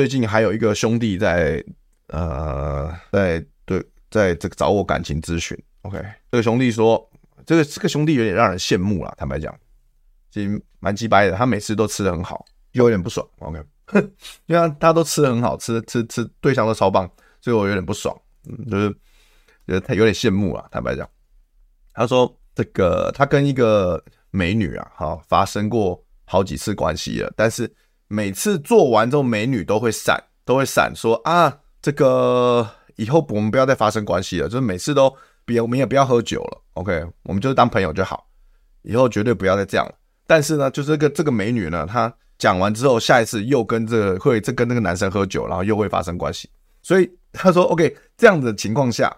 最近还有一个兄弟在，呃，在对，在这个找我感情咨询。OK，这个兄弟说，这个这个兄弟有点让人羡慕啦。坦白讲，其实蛮鸡掰的。他每次都吃得很好，就有点不爽。OK，因为他都吃得很好，吃吃吃，对象都超棒，所以我有点不爽。嗯，就是觉得他有点羡慕啦。坦白讲，他说这个他跟一个美女啊，哈，发生过好几次关系了，但是。每次做完之后，美女都会闪，都会闪说啊，这个以后我们不要再发生关系了，就是每次都别，我们也不要喝酒了，OK，我们就是当朋友就好，以后绝对不要再这样了。但是呢，就是这个这个美女呢，她讲完之后，下一次又跟这个会这跟那个男生喝酒，然后又会发生关系。所以她说 OK，这样子的情况下，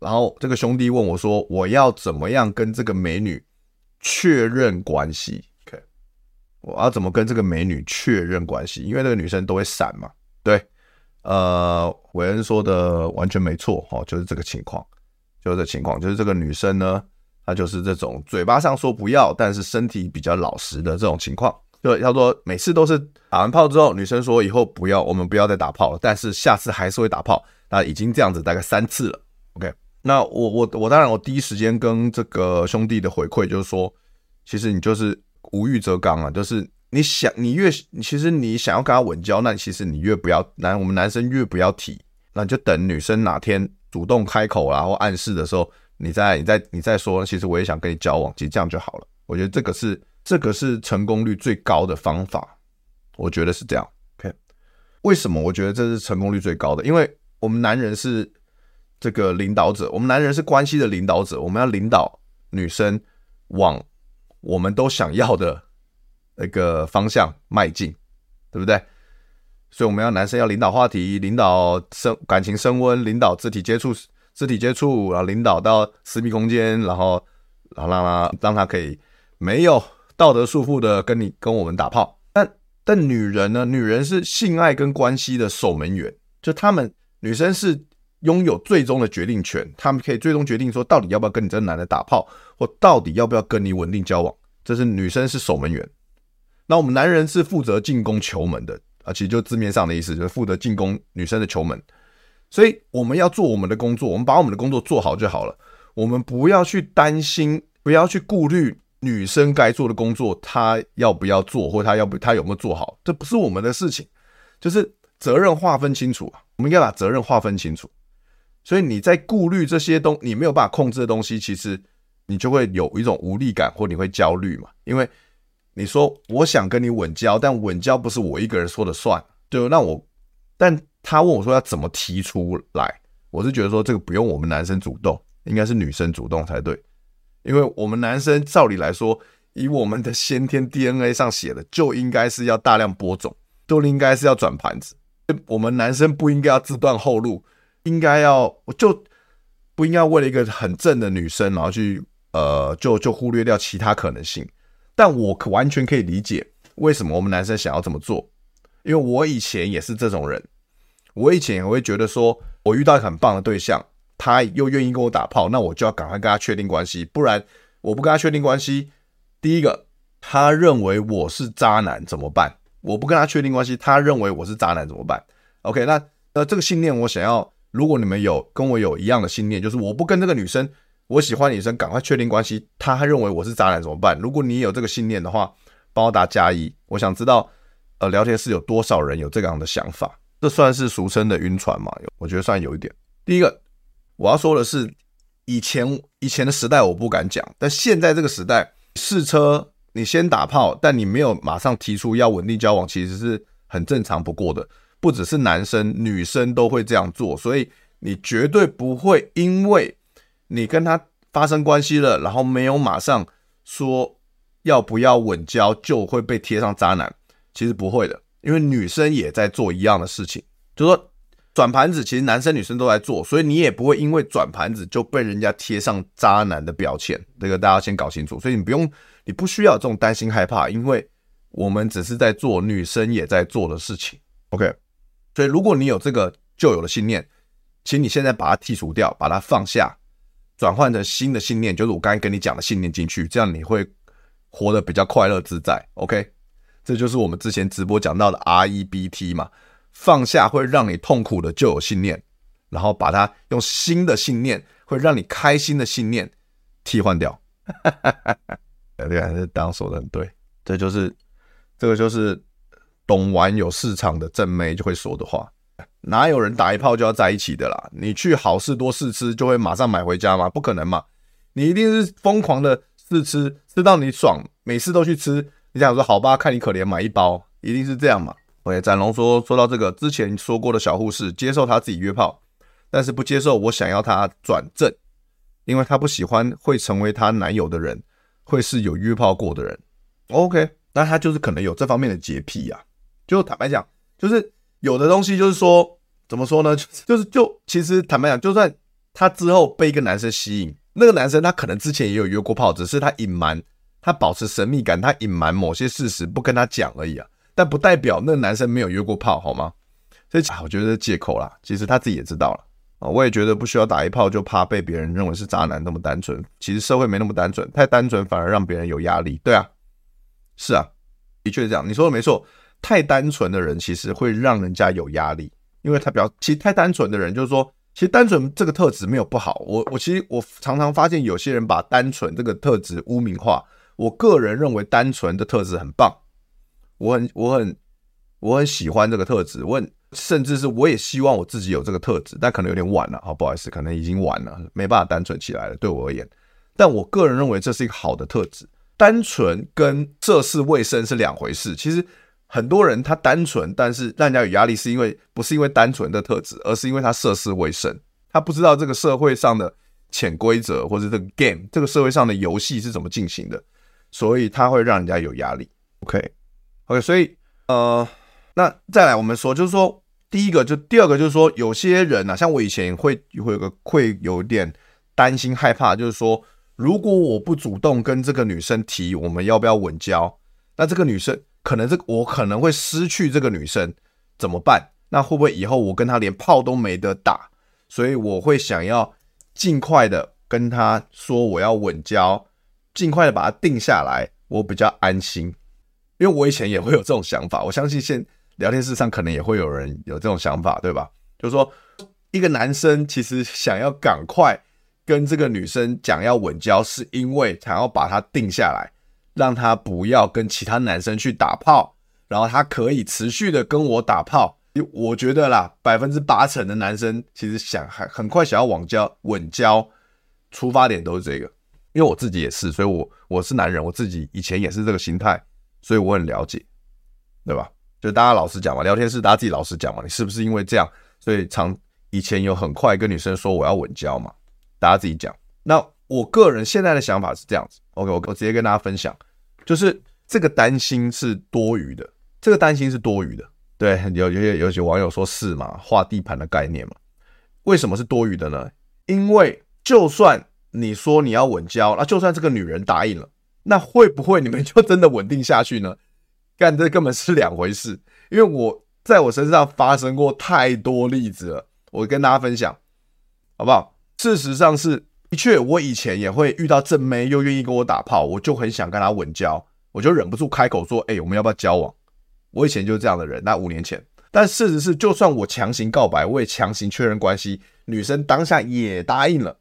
然后这个兄弟问我说，我要怎么样跟这个美女确认关系？我要怎么跟这个美女确认关系？因为那个女生都会闪嘛。对，呃，韦恩说的完全没错，哦，就是这个情况，就是这情况，就是这个女生呢，她就是这种嘴巴上说不要，但是身体比较老实的这种情况。就他说每次都是打完炮之后，女生说以后不要，我们不要再打炮了，但是下次还是会打炮。那已经这样子大概三次了。OK，那我我我当然我第一时间跟这个兄弟的回馈就是说，其实你就是。无欲则刚啊，就是你想，你越其实你想要跟他稳交，那其实你越不要男，我们男生越不要提，那就等女生哪天主动开口啦或暗示的时候，你再你再你再说，其实我也想跟你交往，其实这样就好了。我觉得这个是这个是成功率最高的方法，我觉得是这样。OK，为什么我觉得这是成功率最高的？因为我们男人是这个领导者，我们男人是关系的领导者，我们要领导女生往。我们都想要的那个方向迈进，对不对？所以我们要男生要领导话题，领导升感情升温，领导肢体接触，肢体接触，然后领导到私密空间，然后然后让他让他可以没有道德束缚的跟你跟我们打炮。但但女人呢？女人是性爱跟关系的守门员，就他们女生是。拥有最终的决定权，他们可以最终决定说，到底要不要跟你这个男的打炮，或到底要不要跟你稳定交往。这是女生是守门员，那我们男人是负责进攻球门的啊，其实就字面上的意思，就是负责进攻女生的球门。所以我们要做我们的工作，我们把我们的工作做好就好了。我们不要去担心，不要去顾虑女生该做的工作，她要不要做，或她要不她有没有做好，这不是我们的事情，就是责任划分清楚，我们应该把责任划分清楚。所以你在顾虑这些东，你没有办法控制的东西，其实你就会有一种无力感，或你会焦虑嘛。因为你说我想跟你稳交，但稳交不是我一个人说了算，就那我，但他问我说要怎么提出来，我是觉得说这个不用我们男生主动，应该是女生主动才对，因为我们男生照理来说，以我们的先天 DNA 上写的，就应该是要大量播种，就应该是要转盘子，我们男生不应该要自断后路。应该要，我就不应该为了一个很正的女生，然后去呃，就就忽略掉其他可能性。但我可完全可以理解为什么我们男生想要这么做，因为我以前也是这种人。我以前也会觉得说，我遇到很棒的对象，他又愿意跟我打炮，那我就要赶快跟他确定关系，不然我不跟他确定关系，第一个他认为我是渣男怎么办？我不跟他确定关系，他认为我是渣男怎么办？OK，那那这个信念我想要。如果你们有跟我有一样的信念，就是我不跟这个女生，我喜欢女生，赶快确定关系。她认为我是渣男怎么办？如果你有这个信念的话，帮我打加一。我想知道，呃，聊天室有多少人有这样的想法这算是俗称的晕船嘛？我觉得算有一点。第一个，我要说的是，以前以前的时代我不敢讲，但现在这个时代，试车你先打炮，但你没有马上提出要稳定交往，其实是很正常不过的。不只是男生，女生都会这样做，所以你绝对不会因为你跟他发生关系了，然后没有马上说要不要稳交，就会被贴上渣男。其实不会的，因为女生也在做一样的事情，就说转盘子，其实男生女生都在做，所以你也不会因为转盘子就被人家贴上渣男的标签。这个大家先搞清楚，所以你不用，你不需要这种担心害怕，因为我们只是在做女生也在做的事情。OK，所以如果你有这个旧有的信念，请你现在把它剔除掉，把它放下，转换成新的信念，就是我刚才跟你讲的信念进去，这样你会活得比较快乐自在。OK。这就是我们之前直播讲到的 REBT 嘛，放下会让你痛苦的旧有信念，然后把它用新的信念，会让你开心的信念替换掉。对，还是当说的很对，这就是这个就是懂玩有市场的正妹就会说的话。哪有人打一炮就要在一起的啦？你去好事多试吃就会马上买回家吗？不可能嘛！你一定是疯狂的试吃，吃到你爽，每次都去吃。你想说好吧，看你可怜，买一包，一定是这样嘛？OK，展龙说，说到这个之前说过的小护士，接受他自己约炮，但是不接受我想要他转正，因为他不喜欢会成为他男友的人，会是有约炮过的人。OK，那他就是可能有这方面的洁癖啊。就坦白讲，就是有的东西就是说，怎么说呢？就是就其实坦白讲，就算他之后被一个男生吸引，那个男生他可能之前也有约过炮，只是他隐瞒。他保持神秘感，他隐瞒某些事实，不跟他讲而已啊，但不代表那个男生没有约过炮，好吗？所以我觉得借口啦。其实他自己也知道了啊，我也觉得不需要打一炮就怕被别人认为是渣男那么单纯。其实社会没那么单纯，太单纯反而让别人有压力。对啊，是啊，的确是这样。你说的没错，太单纯的人其实会让人家有压力，因为他比较其实太单纯的人就是说，其实单纯这个特质没有不好。我我其实我常常发现有些人把单纯这个特质污名化。我个人认为单纯的特质很棒，我很我很我很喜欢这个特质，我甚至是我也希望我自己有这个特质，但可能有点晚了，好不好意思，可能已经晚了，没办法单纯起来了，对我而言。但我个人认为这是一个好的特质，单纯跟涉世未深是两回事。其实很多人他单纯，但是让人家有压力，是因为不是因为单纯的特质，而是因为他涉世未深，他不知道这个社会上的潜规则或者这个 game，这个社会上的游戏是怎么进行的。所以他会让人家有压力，OK，OK，、所以呃，那再来我们说，就是说第一个，就第二个，就是说有些人啊，像我以前会会有个会有点担心害怕，就是说如果我不主动跟这个女生提我们要不要稳交，那这个女生可能这我可能会失去这个女生怎么办？那会不会以后我跟她连炮都没得打？所以我会想要尽快的跟她说我要稳交。尽快的把它定下来，我比较安心，因为我以前也会有这种想法。我相信现聊天室上可能也会有人有这种想法，对吧？就是说，一个男生其实想要赶快跟这个女生讲要稳交，是因为想要把她定下来，让他不要跟其他男生去打炮，然后他可以持续的跟我打炮。我觉得啦，百分之八成的男生其实想很很快想要网交稳交，出发点都是这个。因为我自己也是，所以我我是男人，我自己以前也是这个心态，所以我很了解，对吧？就大家老实讲嘛，聊天室大家自己老实讲嘛，你是不是因为这样，所以常以前有很快跟女生说我要稳交嘛？大家自己讲。那我个人现在的想法是这样子，OK，我我直接跟大家分享，就是这个担心是多余的，这个担心是多余的。对，有有些有些网友说是嘛，划地盘的概念嘛？为什么是多余的呢？因为就算你说你要稳交，那就算这个女人答应了，那会不会你们就真的稳定下去呢？干，这根本是两回事。因为我在我身上发生过太多例子了，我跟大家分享，好不好？事实上是的确，我以前也会遇到正妹又愿意跟我打炮，我就很想跟她稳交，我就忍不住开口说：“哎，我们要不要交往？”我以前就是这样的人，那五年前。但事实是，就算我强行告白，我也强行确认关系，女生当下也答应了。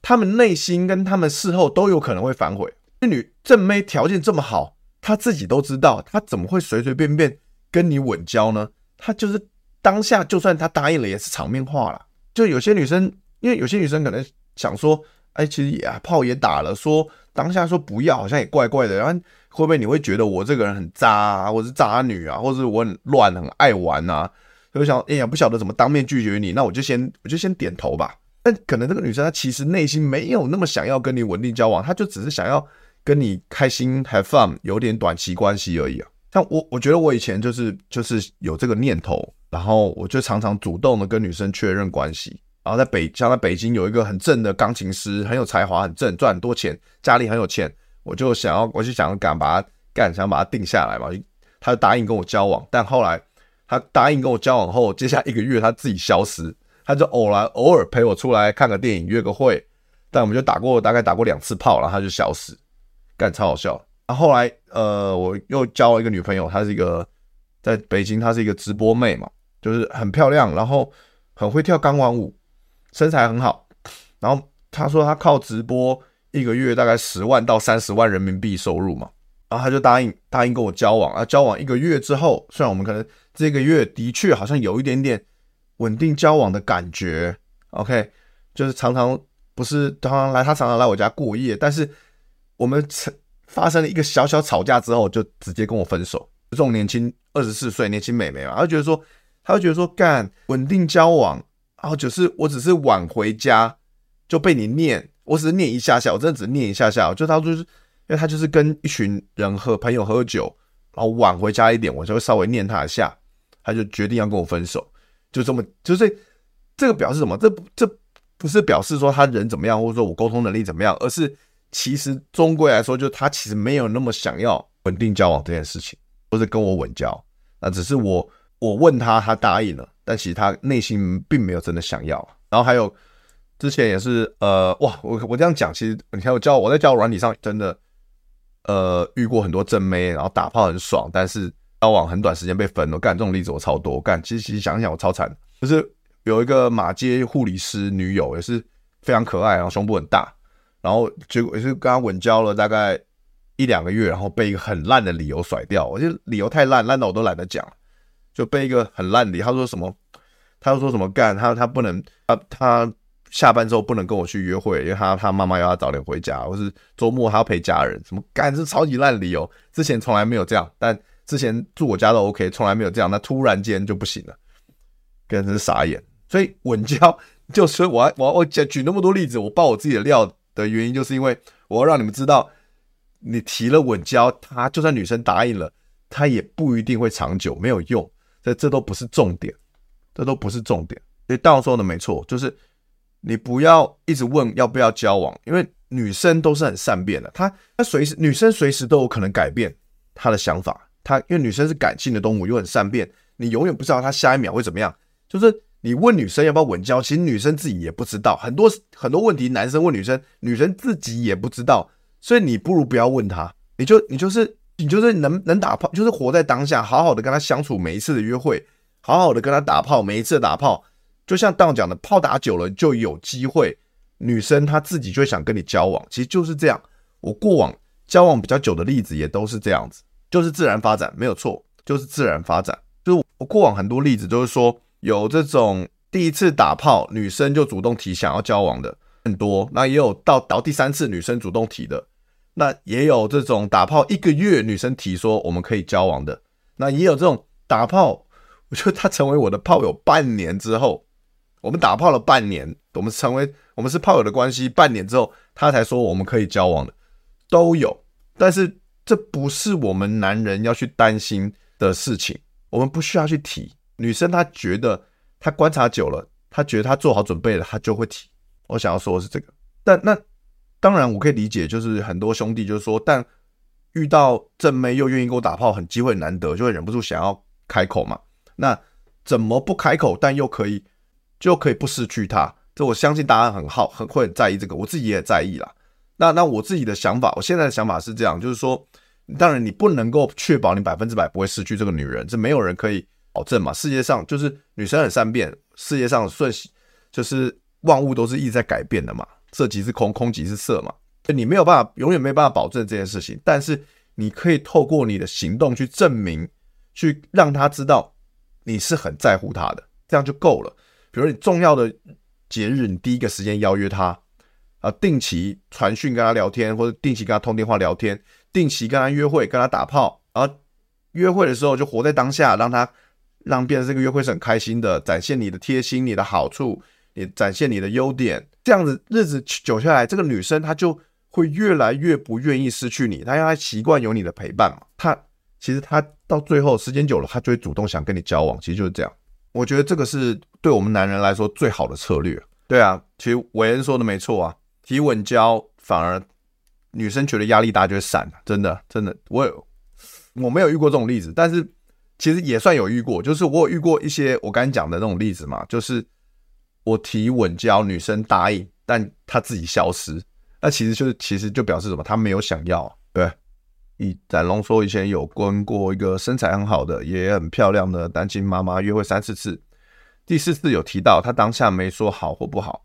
他们内心跟他们事后都有可能会反悔。这女正妹条件这么好，她自己都知道，她怎么会随随便便跟你稳交呢？她就是当下就算她答应了，也是场面话啦。就有些女生，因为有些女生可能想说，哎，其实也炮也打了，说当下说不要，好像也怪怪的。然后会不会你会觉得我这个人很渣啊，或者是渣女啊，或者是我很乱，很爱玩啊？就想，哎呀，不晓得怎么当面拒绝你，那我就先我就先点头吧。但可能这个女生她其实内心没有那么想要跟你稳定交往，她就只是想要跟你开心 have fun，有点短期关系而已啊。像我，我觉得我以前就是就是有这个念头，然后我就常常主动的跟女生确认关系。然后在北，像在北京有一个很正的钢琴师，很有才华，很正，赚很多钱，家里很有钱，我就想要，我就想敢把他干，想把他定下来嘛。他就答应跟我交往，但后来他答应跟我交往后，接下来一个月他自己消失。他就偶然偶尔陪我出来看个电影，约个会，但我们就打过大概打过两次炮，然后他就消失，干超好笑。然后后来呃，我又交了一个女朋友，她是一个在北京，她是一个直播妹嘛，就是很漂亮，然后很会跳钢管舞，身材很好。然后他说他靠直播一个月大概十万到三十万人民币收入嘛，然后他就答应答应跟我交往啊。交往一个月之后，虽然我们可能这个月的确好像有一点点。稳定交往的感觉，OK，就是常常不是常常来，他常常来我家过夜，但是我们曾发生了一个小小吵架之后，就直接跟我分手。这种年轻二十四岁年轻美眉嘛，她就觉得说，她就觉得说，干稳定交往，然后就是我只是晚回家就被你念，我只是念一下下，我真的只念一下下，就他就是，因为他就是跟一群人喝朋友喝酒，然后晚回家一点，我就会稍微念他一下，他就决定要跟我分手。就这么，就是这个表示什么？这这不是表示说他人怎么样，或者说我沟通能力怎么样，而是其实终归来说，就他其实没有那么想要稳定交往这件事情，或者跟我稳交。那只是我我问他，他答应了，但其实他内心并没有真的想要。然后还有之前也是，呃，哇，我我这样讲，其实你看我交我在交友软体上真的，呃，遇过很多正妹，然后打炮很爽，但是。交往很短时间被分了，干这种例子我超多。干其实其实想想我超惨，就是有一个马街护理师女友也是非常可爱，然后胸部很大，然后结果也是跟他稳交了大概一两个月，然后被一个很烂的理由甩掉。我觉得理由太烂，烂到我都懒得讲，就被一个很烂的，他说什么？他又说什么干？他他不能，他他下班之后不能跟我去约会，因为他他妈妈要他早点回家，或是周末他要陪家人。什么干？这是超级烂理由，之前从来没有这样，但。之前住我家都 OK，从来没有这样，那突然间就不行了，真是傻眼。所以稳交，就所以我我我举举那么多例子，我爆我自己的料的原因，就是因为我要让你们知道，你提了稳交，他就算女生答应了，他也不一定会长久，没有用。这这都不是重点，这都不是重点。所以道说的没错，就是你不要一直问要不要交往，因为女生都是很善变的，她她随时女生随时都有可能改变她的想法。她因为女生是感性的动物，又很善变，你永远不知道她下一秒会怎么样。就是你问女生要不要稳交，其实女生自己也不知道。很多很多问题，男生问女生，女生自己也不知道。所以你不如不要问她，你就你就是你就是能能打炮，就是活在当下，好好的跟他相处，每一次的约会，好好的跟他打炮，每一次的打炮，就像当讲的，炮打久了就有机会，女生她自己就想跟你交往。其实就是这样，我过往交往比较久的例子也都是这样子。就是自然发展，没有错，就是自然发展。就是我过往很多例子，就是说有这种第一次打炮，女生就主动提想要交往的很多，那也有到到第三次女生主动提的，那也有这种打炮一个月女生提说我们可以交往的，那也有这种打炮，我觉得他成为我的炮友半年之后，我们打炮了半年，我们成为我们是炮友的关系，半年之后他才说我们可以交往的，都有，但是。这不是我们男人要去担心的事情，我们不需要去提。女生她觉得她观察久了，她觉得她做好准备了，她就会提。我想要说的是这个，但那当然我可以理解，就是很多兄弟就是说，但遇到正妹又愿意给我打炮，很机会难得，就会忍不住想要开口嘛。那怎么不开口，但又可以就可以不失去她？这我相信答案很好，很会很在意这个，我自己也在意啦。那那我自己的想法，我现在的想法是这样，就是说，当然你不能够确保你百分之百不会失去这个女人，这没有人可以保证嘛。世界上就是女生很善变，世界上瞬息就是万物都是一直在改变的嘛，色即是空，空即是色嘛。你没有办法，永远没有办法保证这件事情，但是你可以透过你的行动去证明，去让他知道你是很在乎他的，这样就够了。比如你重要的节日，你第一个时间邀约他啊，定期传讯跟他聊天，或者定期跟他通电话聊天，定期跟他约会，跟他打炮，然后约会的时候就活在当下，让他让变成这个约会是很开心的，展现你的贴心、你的好处，你展现你的优点，这样子日子久下来，这个女生她就会越来越不愿意失去你，她因为她习惯有你的陪伴嘛，她。其实她到最后时间久了，她就会主动想跟你交往。其实就是这样，我觉得这个是对我们男人来说最好的策略。对啊，其实韦恩说的没错啊，提稳交反而女生觉得压力大就会闪，真的真的，我有我没有遇过这种例子，但是其实也算有遇过，就是我有遇过一些我刚才讲的那种例子嘛，就是我提稳交，女生答应，但她自己消失，那其实就是其实就表示什么？她没有想要，对。以展龙说，以前有跟过一个身材很好的，也很漂亮的单亲妈妈约会三四次，第四次有提到，她当下没说好或不好，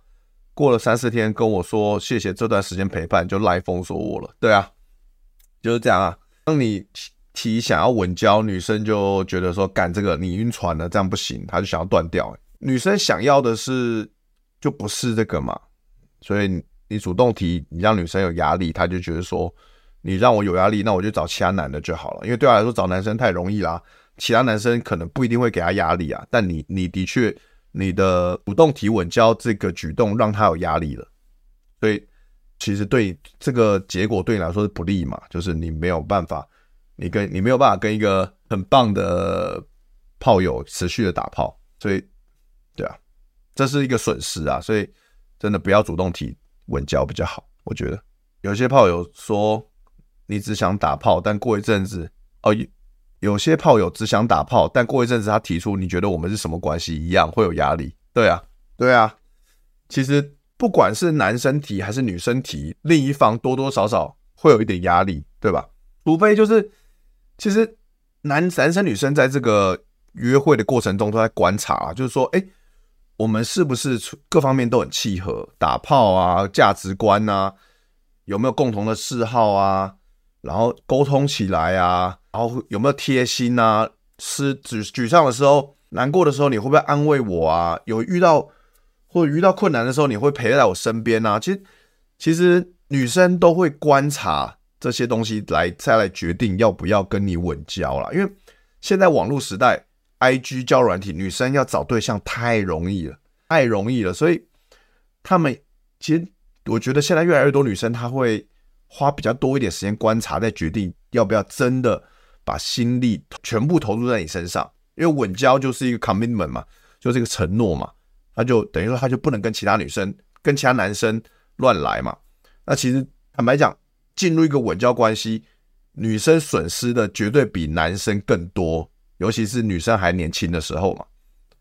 过了三四天跟我说谢谢这段时间陪伴，就赖封锁我了。对啊，就是这样啊。当你提想要稳交，女生就觉得说干这个你晕船了，这样不行，她就想要断掉。女生想要的是就不是这个嘛，所以你主动提，你让女生有压力，她就觉得说。你让我有压力，那我就找其他男的就好了。因为对她来说，找男生太容易啦。其他男生可能不一定会给他压力啊。但你，你的确，你的主动提稳交这个举动让他有压力了。所以，其实对这个结果对你来说是不利嘛。就是你没有办法，你跟你没有办法跟一个很棒的炮友持续的打炮。所以，对啊，这是一个损失啊。所以，真的不要主动提稳交比较好。我觉得有些炮友说。你只想打炮，但过一阵子，哦，有些炮友只想打炮，但过一阵子他提出你觉得我们是什么关系一样，会有压力。对啊，对啊。其实不管是男生提还是女生提，另一方多多少少会有一点压力，对吧？除非就是，其实男男生女生在这个约会的过程中都在观察啊，就是说，哎，我们是不是各方面都很契合？打炮啊，价值观啊，有没有共同的嗜好啊？然后沟通起来啊，然后有没有贴心啊？是沮沮丧的时候、难过的时候，你会不会安慰我啊？有遇到或者遇到困难的时候，你会陪在我身边啊？其实，其实女生都会观察这些东西来再来决定要不要跟你稳交啦。因为现在网络时代，IG 交软体，女生要找对象太容易了，太容易了。所以他们其实，我觉得现在越来越多女生她会。花比较多一点时间观察，再决定要不要真的把心力全部投入在你身上。因为稳交就是一个 commitment 嘛，就是一个承诺嘛，他就等于说他就不能跟其他女生、跟其他男生乱来嘛。那其实坦白讲，进入一个稳交关系，女生损失的绝对比男生更多，尤其是女生还年轻的时候嘛，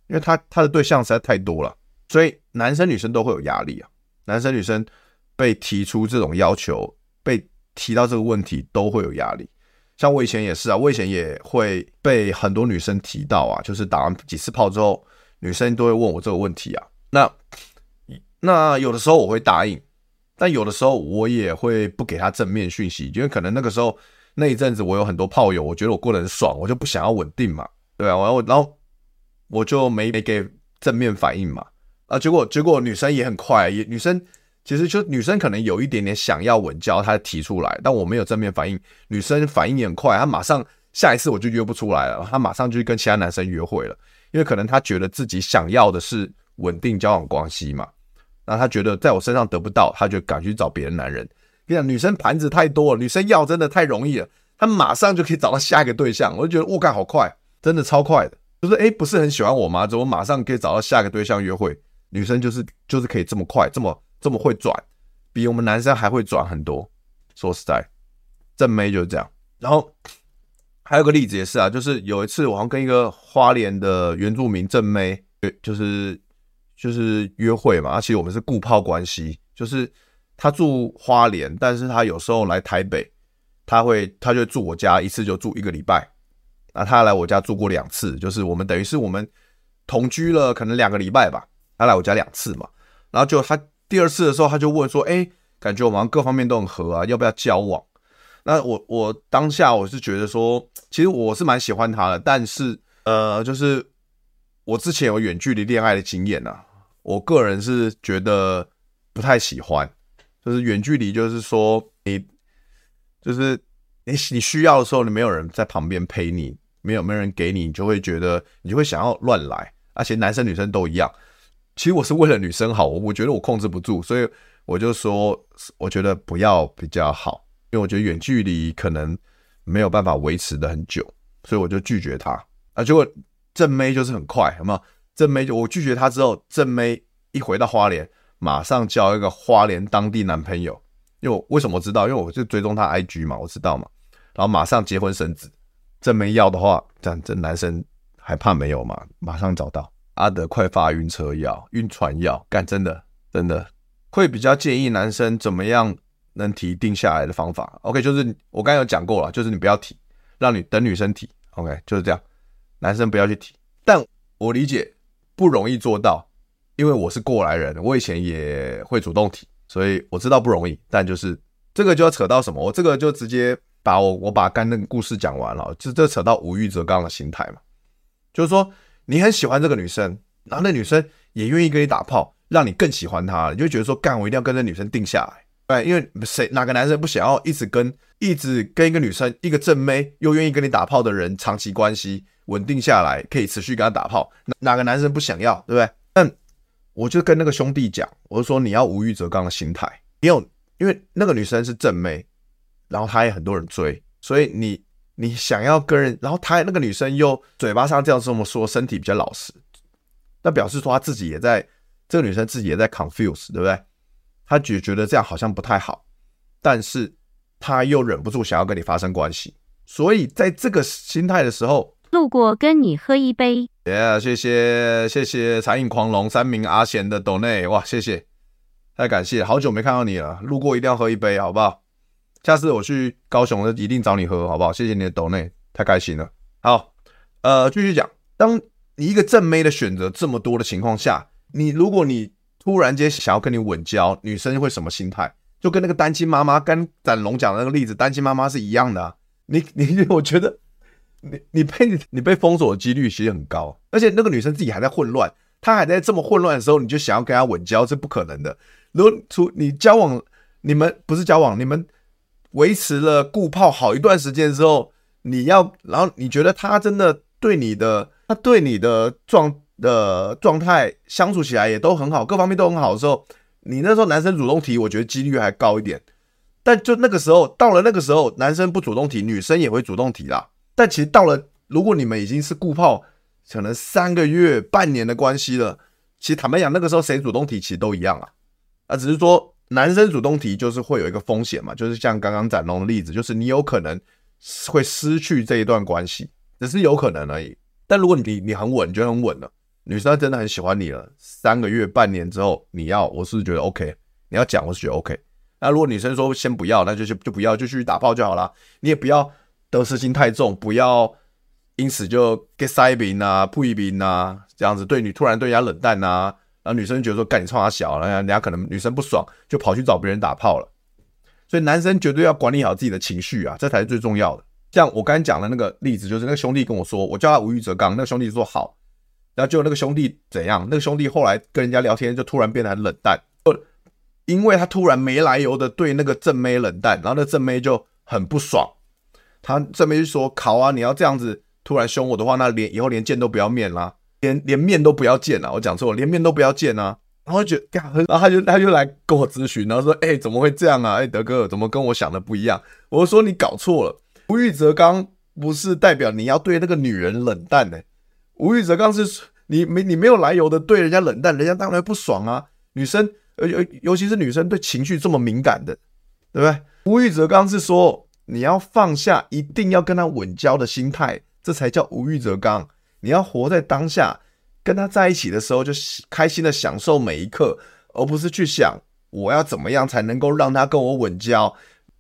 因为他他的对象实在太多了，所以男生女生都会有压力啊。男生女生被提出这种要求。被提到这个问题都会有压力，像我以前也是啊，我以前也会被很多女生提到啊，就是打完几次炮之后，女生都会问我这个问题啊。那那有的时候我会答应，但有的时候我也会不给她正面讯息，因为可能那个时候那一阵子我有很多炮友，我觉得我过得很爽，我就不想要稳定嘛，对啊，然后然后我就没没给正面反应嘛，啊，结果结果女生也很快，也女生。其实就女生可能有一点点想要稳交，她提出来，但我没有正面反应。女生反应也很快，她马上下一次我就约不出来了，她马上就跟其他男生约会了，因为可能她觉得自己想要的是稳定交往关系嘛。那她觉得在我身上得不到，她就赶去找别的男人。你讲，女生盘子太多了，女生要真的太容易了，她马上就可以找到下一个对象。我就觉得，我干好快，真的超快的。就是哎，不是很喜欢我吗？怎么马上可以找到下一个对象约会？女生就是就是可以这么快，这么。这么会转，比我们男生还会转很多。说实在，正妹就是这样。然后还有个例子也是啊，就是有一次我好像跟一个花莲的原住民正妹，就是就是约会嘛。而且我们是固炮关系，就是他住花莲，但是他有时候来台北，他会他就住我家，一次就住一个礼拜。那他来我家住过两次，就是我们等于是我们同居了可能两个礼拜吧。他来我家两次嘛，然后就他。第二次的时候，他就问说：“哎，感觉我们各方面都很合啊，要不要交往？”那我我当下我是觉得说，其实我是蛮喜欢他的，但是呃，就是我之前有远距离恋爱的经验啊，我个人是觉得不太喜欢，就是远距离，就是说你就是你你需要的时候，你没有人在旁边陪你，没有没有人给你，你就会觉得你就会想要乱来，而且男生女生都一样。其实我是为了女生好，我觉得我控制不住，所以我就说，我觉得不要比较好，因为我觉得远距离可能没有办法维持的很久，所以我就拒绝他。啊，结果正妹就是很快，有没有？正妹就我拒绝他之后，正妹一回到花莲，马上交一个花莲当地男朋友。因为我为什么知道？因为我就追踪他 IG 嘛，我知道嘛。然后马上结婚生子。这没要的话，这样这男生还怕没有吗？马上找到阿德快发晕车药、晕船药，干真的真的会比较建议男生怎么样能提定下来的方法。OK，就是我刚才有讲过了，就是你不要提，让你等女生提。OK，就是这样。男生不要去提，但我理解不容易做到，因为我是过来人，我以前也会主动提，所以我知道不容易。但就是这个就要扯到什么，我这个就直接把我我把刚那个故事讲完了，就这扯到无欲则刚的心态嘛，就是说你很喜欢这个女生，然后那女生也愿意跟你打炮，让你更喜欢她，你就觉得说干我一定要跟这女生定下来。对，因为谁哪个男生不想要一直跟一直跟一个女生，一个正妹又愿意跟你打炮的人长期关系？稳定下来，可以持续跟他打炮，哪哪个男生不想要，对不对？但我就跟那个兄弟讲，我就说你要无欲则刚的心态，你有，因为那个女生是正妹，然后她也很多人追，所以你你想要跟人，然后她那个女生又嘴巴上这样这么说，身体比较老实，那表示说她自己也在，这个女生自己也在 confuse，对不对？她觉觉得这样好像不太好，但是她又忍不住想要跟你发生关系，所以在这个心态的时候。路过跟你喝一杯，耶、yeah！谢谢谢谢残影狂龙三名阿贤的斗内，哇，谢谢，太感谢，好久没看到你了，路过一定要喝一杯，好不好？下次我去高雄一定找你喝，好不好？谢谢你的斗内，太开心了。好，呃，继续讲，当你一个正妹的选择这么多的情况下，你如果你突然间想要跟你稳交，女生会什么心态？就跟那个单亲妈妈跟展龙讲的那个例子，单亲妈妈是一样的、啊。你你，我觉得。你你被你被封锁的几率其实很高，而且那个女生自己还在混乱，她还在这么混乱的时候，你就想要跟她稳交，是不可能的。如果出你交往，你们不是交往，你们维持了固泡好一段时间之后，你要，然后你觉得她真的对你的，她对你的状的状态相处起来也都很好，各方面都很好的时候，你那时候男生主动提，我觉得几率还高一点。但就那个时候，到了那个时候，男生不主动提，女生也会主动提啦。但其实到了，如果你们已经是固炮，可能三个月、半年的关系了，其实坦白讲，那个时候谁主动提，其实都一样啊。啊，只是说男生主动提，就是会有一个风险嘛，就是像刚刚展龙的例子，就是你有可能会失去这一段关系，只是有可能而已。但如果你你很稳，你觉得很稳了，女生真的很喜欢你了，三个月、半年之后，你要，我是觉得 OK，你要讲，我是觉得 OK。那如果女生说先不要，那就就就不要，就去打炮就好了，你也不要。得失心太重，不要因此就 get 塞宾啊、不一宾啊这样子，对你突然对人家冷淡啊，然后女生觉得说干你冲他小，然后人家可能女生不爽，就跑去找别人打炮了。所以男生绝对要管理好自己的情绪啊，这才是最重要的。像我刚才讲的那个例子，就是那个兄弟跟我说，我叫他无欲则刚，那个兄弟说好，然后结果那个兄弟怎样？那个兄弟后来跟人家聊天就突然变得很冷淡，因为他突然没来由的对那个正妹冷淡，然后那正妹就很不爽。他这边就说：“考啊，你要这样子突然凶我的话，那连以后连见都不要面啦，连连面都不要见了。我讲错了，连面都不要见啊。”然后就，然后他就他就来跟我咨询，然后说：“哎、怎么会这样啊？哎、德哥，怎么跟我想的不一样？”我说：“你搞错了，无欲则刚不是代表你要对那个女人冷淡的、欸，无欲则刚是你没你没有来由的对人家冷淡，人家当然不爽啊。女生，尤尤其是女生对情绪这么敏感的，对不对？无欲则刚是说。”你要放下一定要跟他稳交的心态，这才叫无欲则刚。你要活在当下，跟他在一起的时候就开心的享受每一刻，而不是去想我要怎么样才能够让他跟我稳交。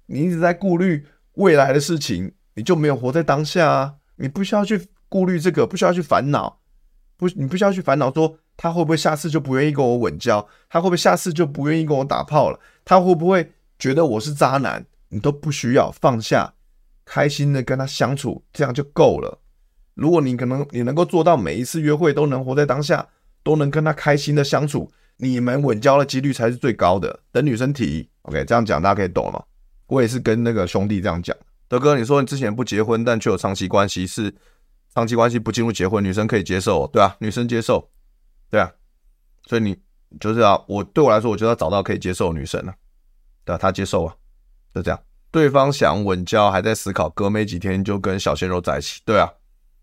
你一直在顾虑未来的事情，你就没有活在当下啊！你不需要去顾虑这个，不需要去烦恼，不，你不需要去烦恼说他会不会下次就不愿意跟我稳交，他会不会下次就不愿意跟我打炮了，他会不会觉得我是渣男？你都不需要放下，开心的跟他相处，这样就够了。如果你可能你能够做到每一次约会都能活在当下，都能跟他开心的相处，你们稳交的几率才是最高的。等女生提，OK，这样讲大家可以懂了吗？我也是跟那个兄弟这样讲。德哥，你说你之前不结婚，但却有长期关系，是长期关系不进入结婚，女生可以接受，对啊，女生接受，对啊，所以你就是啊，我对我来说，我就要找到可以接受的女生了，对啊，她接受啊，就这样。对方想稳交，还在思考，隔没几天就跟小鲜肉在一起。对啊，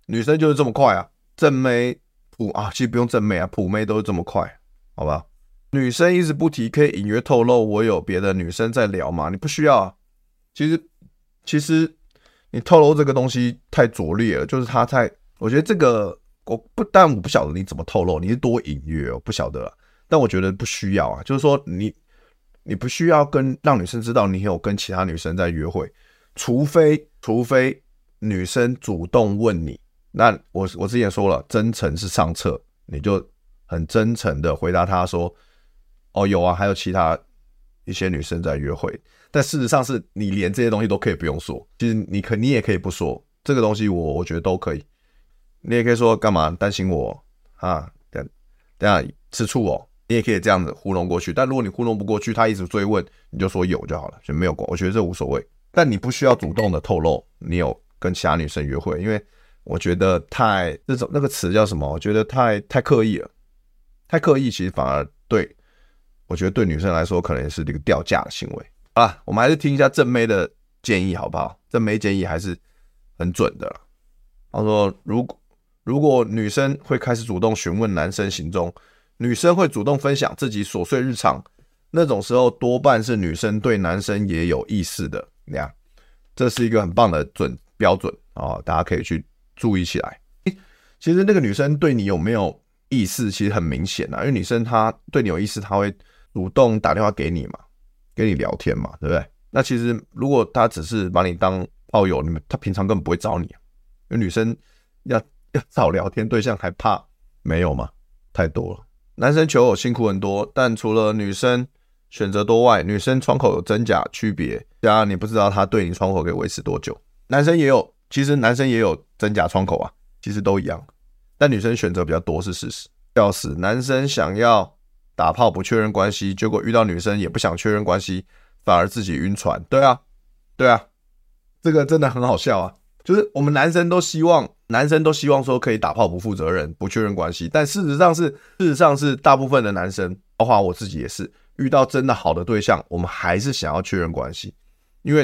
女生就是这么快啊，正妹普啊，其实不用正妹啊，普妹都是这么快，好吧？女生一直不提，可以隐约透露我有别的女生在聊吗？你不需要啊。其实，其实你透露这个东西太拙劣了，就是他太，我觉得这个我不但我不晓得你怎么透露，你是多隐约，我不晓得，但我觉得不需要啊，就是说你。你不需要跟让女生知道你有跟其他女生在约会，除非除非女生主动问你，那我我之前说了，真诚是上策，你就很真诚的回答她说，哦有啊，还有其他一些女生在约会，但事实上是你连这些东西都可以不用说，其实你可你也可以不说这个东西，我我觉得都可以，你也可以说干嘛？担心我？啊，等等下吃醋哦。你也可以这样子糊弄过去，但如果你糊弄不过去，他一直追问，你就说有就好了，就没有过。我觉得这无所谓，但你不需要主动的透露你有跟其他女生约会，因为我觉得太那种那个词叫什么？我觉得太太刻意了，太刻意，其实反而对，我觉得对女生来说可能是这个掉价的行为。啊，我们还是听一下正妹的建议好不好？正妹建议还是很准的。他说，如果如果女生会开始主动询问男生行踪。女生会主动分享自己琐碎日常，那种时候多半是女生对男生也有意思的。那样，这是一个很棒的准标准啊，大家可以去注意起来。其实那个女生对你有没有意思，其实很明显啊，因为女生她对你有意思，她会主动打电话给你嘛，跟你聊天嘛，对不对？那其实如果她只是把你当炮友，你们她平常根本不会找你，因为女生要要找聊天对象还怕没有吗？太多了。男生求偶辛苦很多，但除了女生选择多外，女生窗口有真假区别，加上你不知道他对你窗口可以维持多久。男生也有，其实男生也有真假窗口啊，其实都一样，但女生选择比较多是事实。要死，男生想要打炮不确认关系，结果遇到女生也不想确认关系，反而自己晕船。对啊，对啊，这个真的很好笑啊。就是我们男生都希望，男生都希望说可以打炮不负责任，不确认关系。但事实上是，事实上是大部分的男生，包括我自己也是，遇到真的好的对象，我们还是想要确认关系，因为，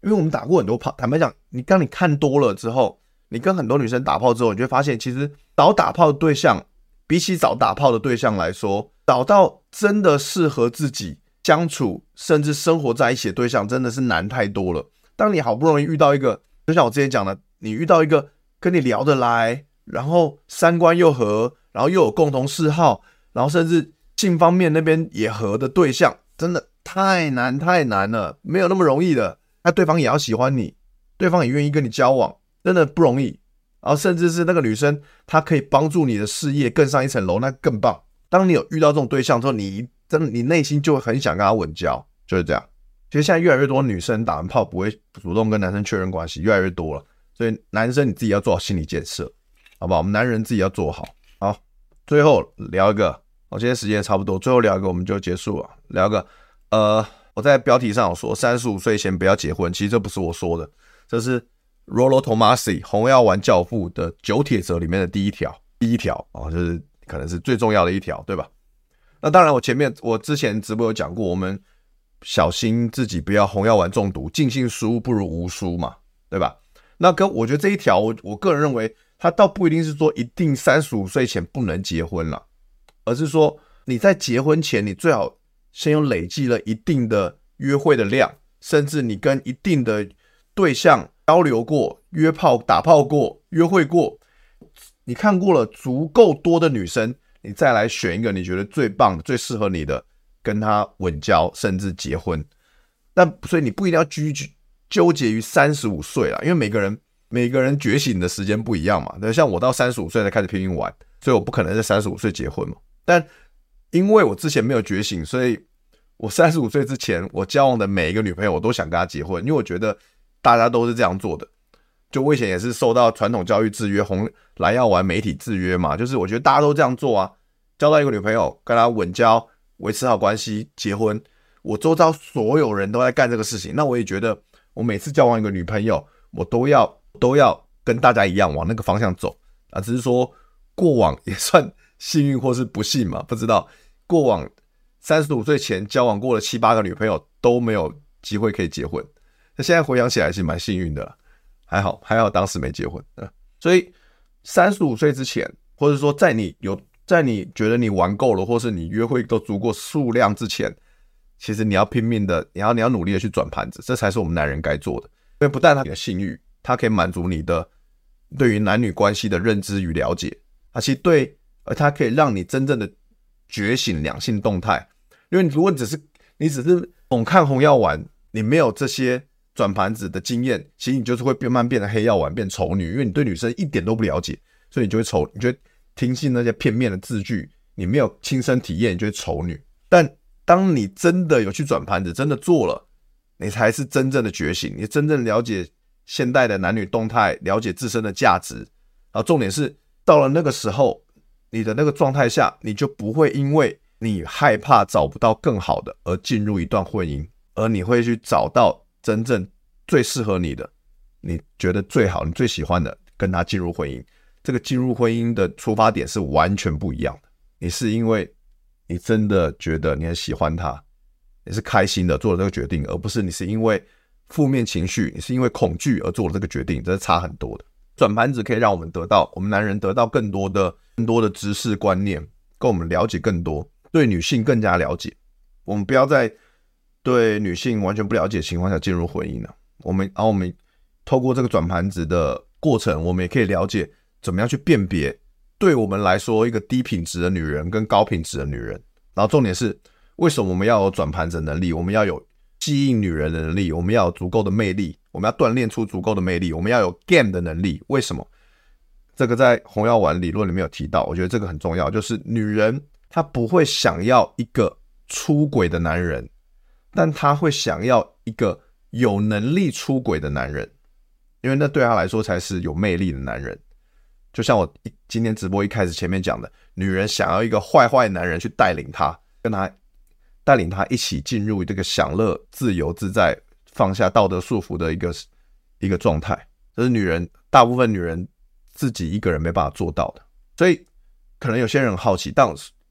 因为我们打过很多炮。坦白讲，你当你看多了之后，你跟很多女生打炮之后，你就会发现，其实找打炮的对象，比起找打炮的对象来说，找到真的适合自己相处，甚至生活在一起的对象，真的是难太多了。当你好不容易遇到一个。就像我之前讲的，你遇到一个跟你聊得来，然后三观又合，然后又有共同嗜好，然后甚至性方面那边也合的对象，真的太难太难了，没有那么容易的。那对方也要喜欢你，对方也愿意跟你交往，真的不容易。然后甚至是那个女生，她可以帮助你的事业更上一层楼，那更棒。当你有遇到这种对象之后，你真的你内心就会很想跟他稳交，就是这样。其实现在越来越多女生打完炮不会主动跟男生确认关系，越来越多了。所以男生你自己要做好心理建设，好不好？我们男人自己要做好。好，最后聊一个，我今天时间也差不多，最后聊一个我们就结束了。聊一个，呃，我在标题上有说三十五岁前不要结婚，其实这不是我说的，这是 Rollo Tomasi 红药丸教父的九铁则里面的第一条，第一条啊，就是可能是最重要的一条，对吧？那当然，我前面我之前直播有讲过，我们。小心自己不要红药丸中毒，尽信书不如无书嘛，对吧？那跟我觉得这一条，我我个人认为，它倒不一定是说一定三十五岁前不能结婚了，而是说你在结婚前，你最好先有累积了一定的约会的量，甚至你跟一定的对象交流过、约炮、打炮过、约会过，你看过了足够多的女生，你再来选一个你觉得最棒的、最适合你的。跟他稳交，甚至结婚，但所以你不一定要拘拘纠结于三十五岁了，因为每个人每个人觉醒的时间不一样嘛。那，像我到三十五岁才开始拼命玩，所以我不可能在三十五岁结婚嘛。但因为我之前没有觉醒，所以我三十五岁之前，我交往的每一个女朋友，我都想跟她结婚，因为我觉得大家都是这样做的。就我以前也是受到传统教育制约，红蓝药丸媒体制约嘛。就是我觉得大家都这样做啊，交到一个女朋友，跟她稳交，维持好关系，结婚。我周遭所有人都在干这个事情，那我也觉得，我每次交往一个女朋友，我都要都要跟大家一样往那个方向走啊。只是说过往也算幸运或是不幸嘛，不知道过往三十五岁前交往过了七八个女朋友都没有机会可以结婚。那现在回想起来是蛮幸运的了。还好，还好当时没结婚。所以三十五岁之前，或者说在你有在你觉得你玩够了，或是你约会都足够数量之前，其实你要拼命的，你要你要努力的去转盘子，这才是我们男人该做的。因为不但他的性欲，他可以满足你的对于男女关系的认知与了解，而且对，而他可以让你真正的觉醒两性动态。因为如果你只是你只是猛看红药丸，你没有这些。转盘子的经验，其实你就是会变慢变成黑药丸，变丑女，因为你对女生一点都不了解，所以你就会丑，你觉得听信那些片面的字句，你没有亲身体验，你就是丑女。但当你真的有去转盘子，真的做了，你才是真正的觉醒，你真正了解现代的男女动态，了解自身的价值。然后重点是，到了那个时候，你的那个状态下，你就不会因为你害怕找不到更好的而进入一段婚姻，而你会去找到。真正最适合你的，你觉得最好、你最喜欢的，跟他进入婚姻。这个进入婚姻的出发点是完全不一样的。你是因为你真的觉得你很喜欢他，你是开心的做了这个决定，而不是你是因为负面情绪、你是因为恐惧而做了这个决定，这是差很多的。转盘子可以让我们得到，我们男人得到更多的、更多的知识观念，跟我们了解更多，对女性更加了解。我们不要再。对女性完全不了解的情况下进入婚姻了，我们，然后我们透过这个转盘子的过程，我们也可以了解怎么样去辨别，对我们来说一个低品质的女人跟高品质的女人。然后重点是，为什么我们要有转盘子能力？我们要有吸引女人的能力，我们要有足够的魅力，我们要锻炼出足够的魅力，我们要有 game 的能力。为什么？这个在红药丸理论里面有提到，我觉得这个很重要，就是女人她不会想要一个出轨的男人。但她会想要一个有能力出轨的男人，因为那对她来说才是有魅力的男人。就像我一今天直播一开始前面讲的，女人想要一个坏坏男人去带领她，跟她带领她一起进入这个享乐、自由自在、放下道德束缚的一个一个状态。这是女人大部分女人自己一个人没办法做到的。所以可能有些人很好奇，但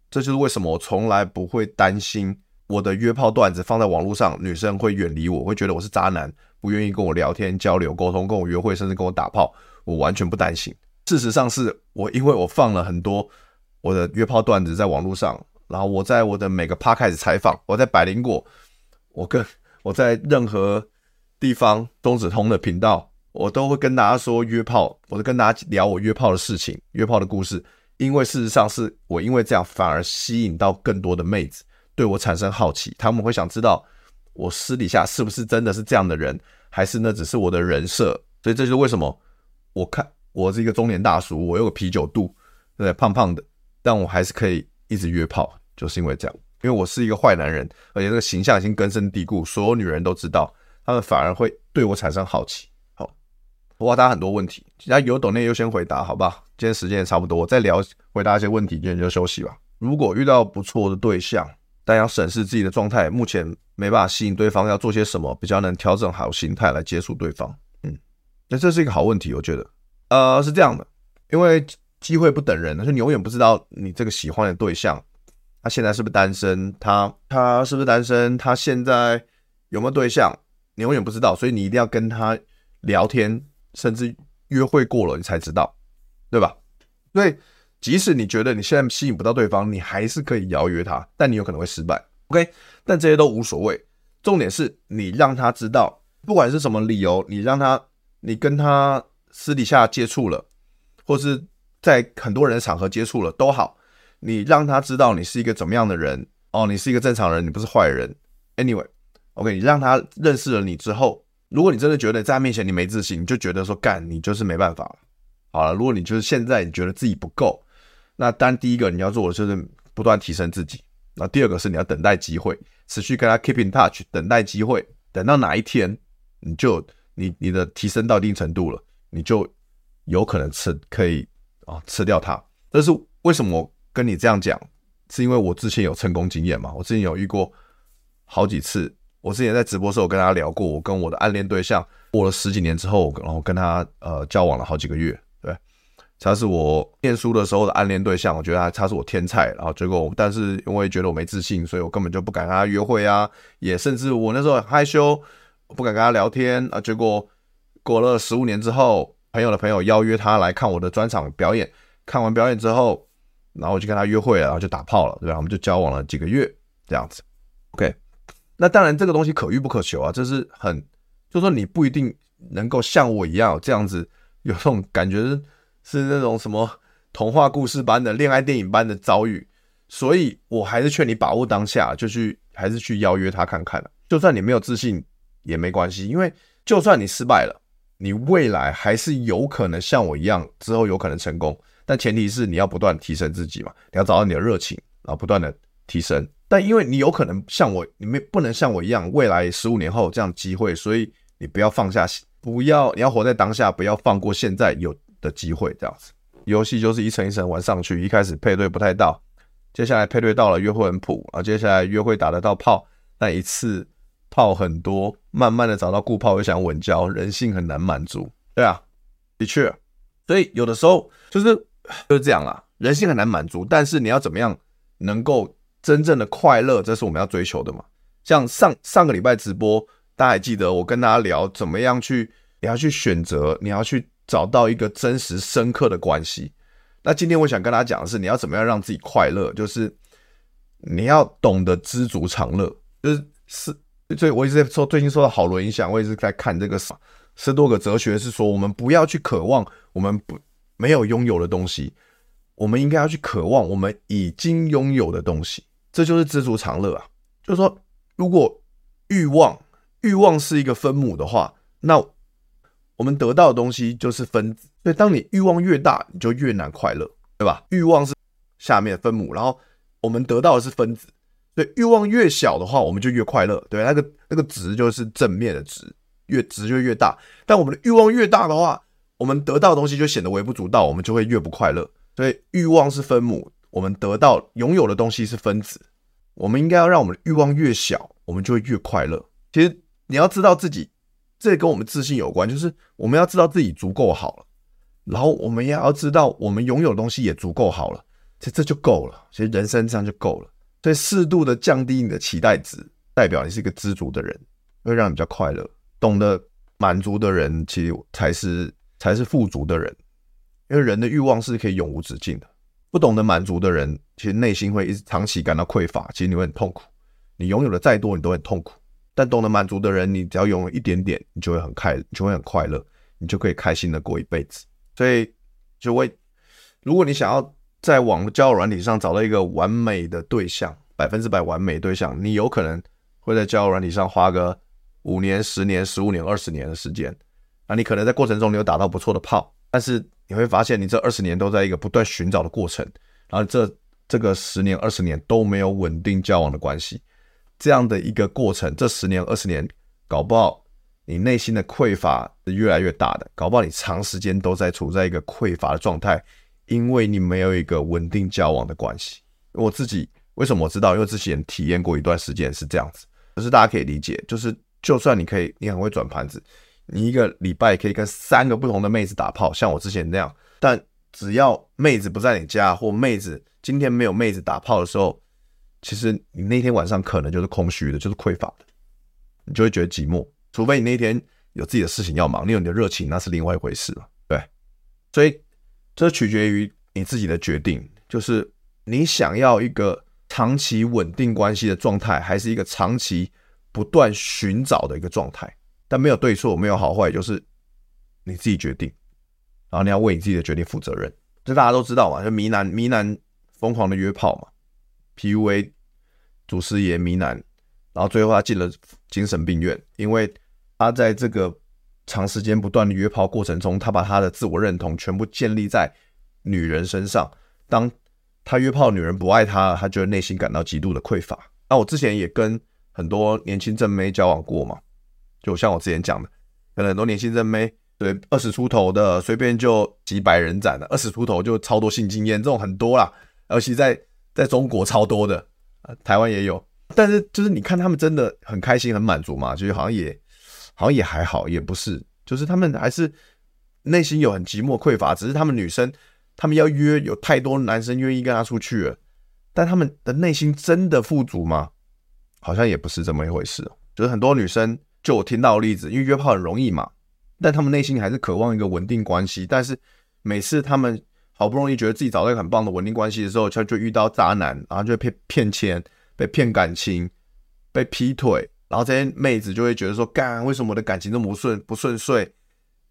这就是为什么我从来不会担心。我的约炮段子放在网络上，女生会远离我，会觉得我是渣男，不愿意跟我聊天、交流、沟通，跟我约会，甚至跟我打炮。我完全不担心。事实上，是我因为我放了很多我的约炮段子在网络上，然后我在我的每个 p 开始采访，我在百灵果，我跟我在任何地方中子通的频道，我都会跟大家说约炮，我都跟大家聊我约炮的事情、约炮的故事。因为事实上是我因为这样反而吸引到更多的妹子。对我产生好奇，他们会想知道我私底下是不是真的是这样的人，还是那只是我的人设？所以这就是为什么我看我是一个中年大叔，我有个啤酒肚，对？胖胖的，但我还是可以一直约炮，就是因为这样，因为我是一个坏男人，而且这个形象已经根深蒂固，所有女人都知道，他们反而会对我产生好奇。好，我答很多问题，其他有懂内优先回答，好吧？今天时间也差不多，我再聊回答一些问题，今天就休息吧。如果遇到不错的对象，但要审视自己的状态，目前没办法吸引对方，要做些什么比较能调整好心态来接触对方？嗯，那这是一个好问题，我觉得，呃，是这样的，因为机会不等人，就你永远不知道你这个喜欢的对象，他现在是不是单身，他他是不是单身，他现在有没有对象，你永远不知道，所以你一定要跟他聊天，甚至约会过了，你才知道，对吧？所以。即使你觉得你现在吸引不到对方，你还是可以邀约他，但你有可能会失败。OK，但这些都无所谓，重点是你让他知道，不管是什么理由，你让他，你跟他私底下接触了，或是在很多人的场合接触了都好，你让他知道你是一个怎么样的人哦，你是一个正常人，你不是坏人。Anyway，OK，你让他认识了你之后，如果你真的觉得在他面前你没自信，你就觉得说干，你就是没办法了。好了，如果你就是现在你觉得自己不够。那当然，第一个你要做的就是不断提升自己。那第二个是你要等待机会，持续跟他 keep in touch，等待机会，等到哪一天你就你你的提升到一定程度了，你就有可能吃可以啊吃掉它。但是为什么我跟你这样讲？是因为我之前有成功经验嘛？我之前有遇过好几次。我之前在直播时候跟他聊过，我跟我的暗恋对象过了十几年之后，然后跟他呃交往了好几个月。对，他是我念书的时候的暗恋对象，我觉得他他是我天菜。然后结果，但是因为觉得我没自信，所以我根本就不敢跟他约会啊，也甚至我那时候很害羞，不敢跟他聊天啊。结果过了十五年之后，朋友的朋友邀约他来看我的专场表演，看完表演之后，然后我就跟他约会了，然后就打炮了，对吧？我们就交往了几个月这样子。OK。那当然，这个东西可遇不可求啊，这是很，就说你不一定能够像我一样这样子，有这种感觉是那种什么童话故事般的恋爱电影般的遭遇，所以我还是劝你把握当下，就去还是去邀约他看看，就算你没有自信也没关系，因为就算你失败了，你未来还是有可能像我一样之后有可能成功，但前提是你要不断提升自己嘛，你要找到你的热情，然后不断的提升。但因为你有可能像我，你没不能像我一样，未来十五年后这样机会，所以你不要放下，不要你要活在当下，不要放过现在有的机会。这样子，游戏就是一层一层玩上去，一开始配对不太到，接下来配对到了，约会很普啊，接下来约会打得到炮，但一次炮很多，慢慢的找到固炮又想稳交，人性很难满足。对啊，的确，所以有的时候就是 就是这样啦，人性很难满足，但是你要怎么样能够。真正的快乐，这是我们要追求的嘛？像上上个礼拜直播，大家还记得我跟大家聊怎么样去，你要去选择，你要去找到一个真实深刻的关系。那今天我想跟大家讲的是，你要怎么样让自己快乐，就是你要懂得知足常乐。就是是，所以我一直在说，最近受到好多影响，我一直在看这个斯多葛哲学，是说我们不要去渴望我们不没有拥有的东西，我们应该要去渴望我们已经拥有的东西。这就是知足常乐啊！就是说，如果欲望欲望是一个分母的话，那我们得到的东西就是分子。所以，当你欲望越大，你就越难快乐，对吧？欲望是下面分母，然后我们得到的是分子。所以，欲望越小的话，我们就越快乐，对，那个那个值就是正面的值，越值就越大。但我们的欲望越大的话，我们得到的东西就显得微不足道，我们就会越不快乐。所以，欲望是分母。我们得到拥有的东西是分子，我们应该要让我们的欲望越小，我们就会越快乐。其实你要知道自己，这跟我们自信有关，就是我们要知道自己足够好了，然后我们也要知道我们拥有的东西也足够好了，其实这就够了。其实人生这样就够了。所以适度的降低你的期待值，代表你是一个知足的人，会让你比较快乐。懂得满足的人，其实才是才是富足的人，因为人的欲望是可以永无止境的。不懂得满足的人，其实内心会一直长期感到匮乏，其实你会很痛苦。你拥有的再多，你都很痛苦。但懂得满足的人，你只要拥有一点点，你就会很快，你就会很快乐，你就可以开心的过一辈子。所以，就会，如果你想要在网络交友软体上找到一个完美的对象，百分之百完美对象，你有可能会在交友软体上花个五年、十年、十五年、二十年的时间。那你可能在过程中，你有打到不错的炮，但是。你会发现，你这二十年都在一个不断寻找的过程，然后这这个十年、二十年都没有稳定交往的关系，这样的一个过程，这十年、二十年，搞不好你内心的匮乏是越来越大的，搞不好你长时间都在处在一个匮乏的状态，因为你没有一个稳定交往的关系。我自己为什么我知道？因为之前体验过一段时间是这样子，可是大家可以理解，就是就算你可以，你很会转盘子。你一个礼拜可以跟三个不同的妹子打炮，像我之前那样。但只要妹子不在你家，或妹子今天没有妹子打炮的时候，其实你那天晚上可能就是空虚的，就是匮乏的，你就会觉得寂寞。除非你那天有自己的事情要忙，你有你的热情，那是另外一回事了。对，所以这取决于你自己的决定，就是你想要一个长期稳定关系的状态，还是一个长期不断寻找的一个状态。但没有对错，没有好坏，就是你自己决定，然后你要为你自己的决定负责任。这大家都知道嘛，就迷男迷男疯狂的约炮嘛，PUA 祖师爷迷男，然后最后他进了精神病院，因为他在这个长时间不断的约炮过程中，他把他的自我认同全部建立在女人身上。当他约炮女人不爱他，他觉得内心感到极度的匮乏。那我之前也跟很多年轻正妹交往过嘛。就像我之前讲的，可能很多年轻正妹对，二十出头的随便就几百人斩了，二十出头就超多性经验，这种很多啦，尤其在在中国超多的，台湾也有。但是就是你看他们真的很开心很满足嘛，就是好像也好像也还好，也不是，就是他们还是内心有很寂寞匮乏，只是他们女生他们要约有太多男生愿意跟他出去了，但他们的内心真的富足吗？好像也不是这么一回事。就是很多女生，就我听到的例子，因为约炮很容易嘛，但他们内心还是渴望一个稳定关系。但是每次他们好不容易觉得自己找到一个很棒的稳定关系的时候，就就遇到渣男，然后就被骗钱、被骗感情、被劈腿，然后这些妹子就会觉得说：干，为什么我的感情这么不顺不顺遂？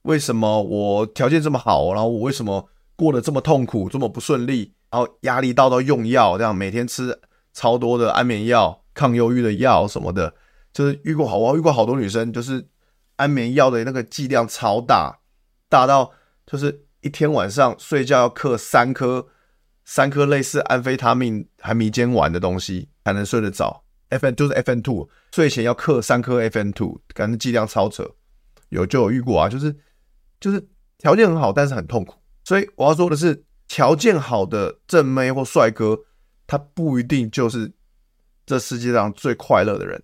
为什么我条件这么好，然后我为什么过得这么痛苦、这么不顺利？然后压力到到用药，这样每天吃超多的安眠药、抗忧郁的药什么的。就是遇过好，我遇过好多女生，就是安眠药的那个剂量超大，大到就是一天晚上睡觉要嗑三颗，三颗类似安非他命还迷奸丸的东西才能睡得着。F N 就是 F N two，睡前要嗑三颗 F N two，感觉剂量超扯。有就有遇过啊，就是就是条件很好，但是很痛苦。所以我要说的是，条件好的正妹或帅哥，他不一定就是这世界上最快乐的人。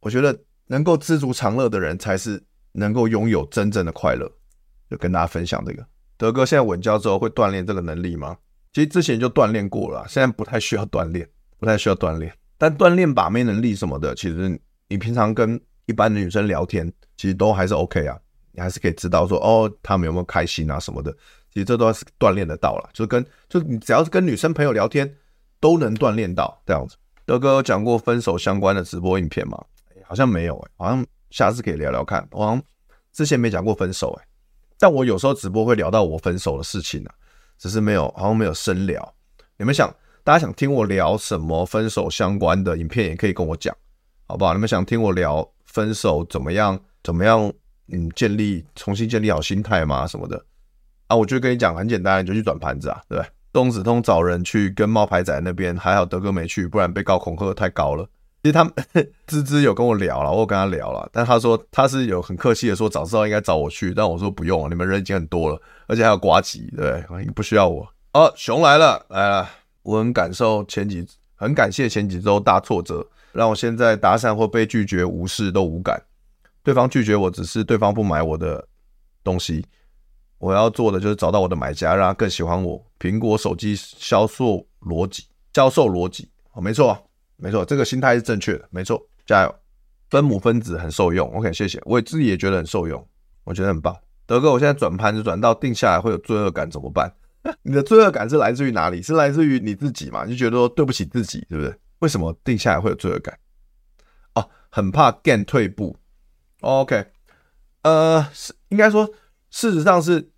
我觉得能够知足常乐的人，才是能够拥有真正的快乐。就跟大家分享这个，德哥现在稳交之后会锻炼这个能力吗？其实之前就锻炼过了，现在不太需要锻炼，不太需要锻炼。但锻炼把妹能力什么的，其实你平常跟一般的女生聊天，其实都还是 OK 啊，你还是可以知道说哦，她们有没有开心啊什么的。其实这都是锻炼得到了，就跟就你只要是跟女生朋友聊天，都能锻炼到这样子。德哥有讲过分手相关的直播影片吗？好像没有哎、好像下次可以聊聊看。我好像之前没讲过分手哎、但我有时候直播会聊到我分手的事情啊，只是没有，好像没有深聊。你们想，大家想听我聊什么分手相关的影片，也可以跟我讲，好不好？你们想听我聊分手怎么样？怎么样？嗯，建立重新建立好心态吗？什么的啊？我就跟你讲，很简单，你就去转盘子啊，对不对？东子通找人去跟冒牌仔那边，还好德哥没去，不然被告恐吓太高了。其实他们 芝芝有跟我聊了，我有跟他聊了，但他说他是有很客气的说，早知道应该找我去，但我说不用，你们人已经很多了，而且还有瓜吉，对，不需要我。哦，熊来了，来了，我很感受前几，很感谢前几周大挫折，让我现在搭讪或被拒绝无视都无感，对方拒绝我只是对方不买我的东西，我要做的就是找到我的买家，让他更喜欢我。苹果手机销售逻辑，销售逻辑，哦，没错。没错，这个心态是正确的。没错，加油！分母分子很受用。OK，谢谢。我自己也觉得很受用，我觉得很棒。德哥，我现在转盘子转到定下来会有罪恶感，怎么办？你的罪恶感是来自于哪里？是来自于你自己嘛？你就觉得说对不起自己，对不对？为什么定下来会有罪恶感？哦，很怕 gain 退步。OK，呃，是应该说，事实上是，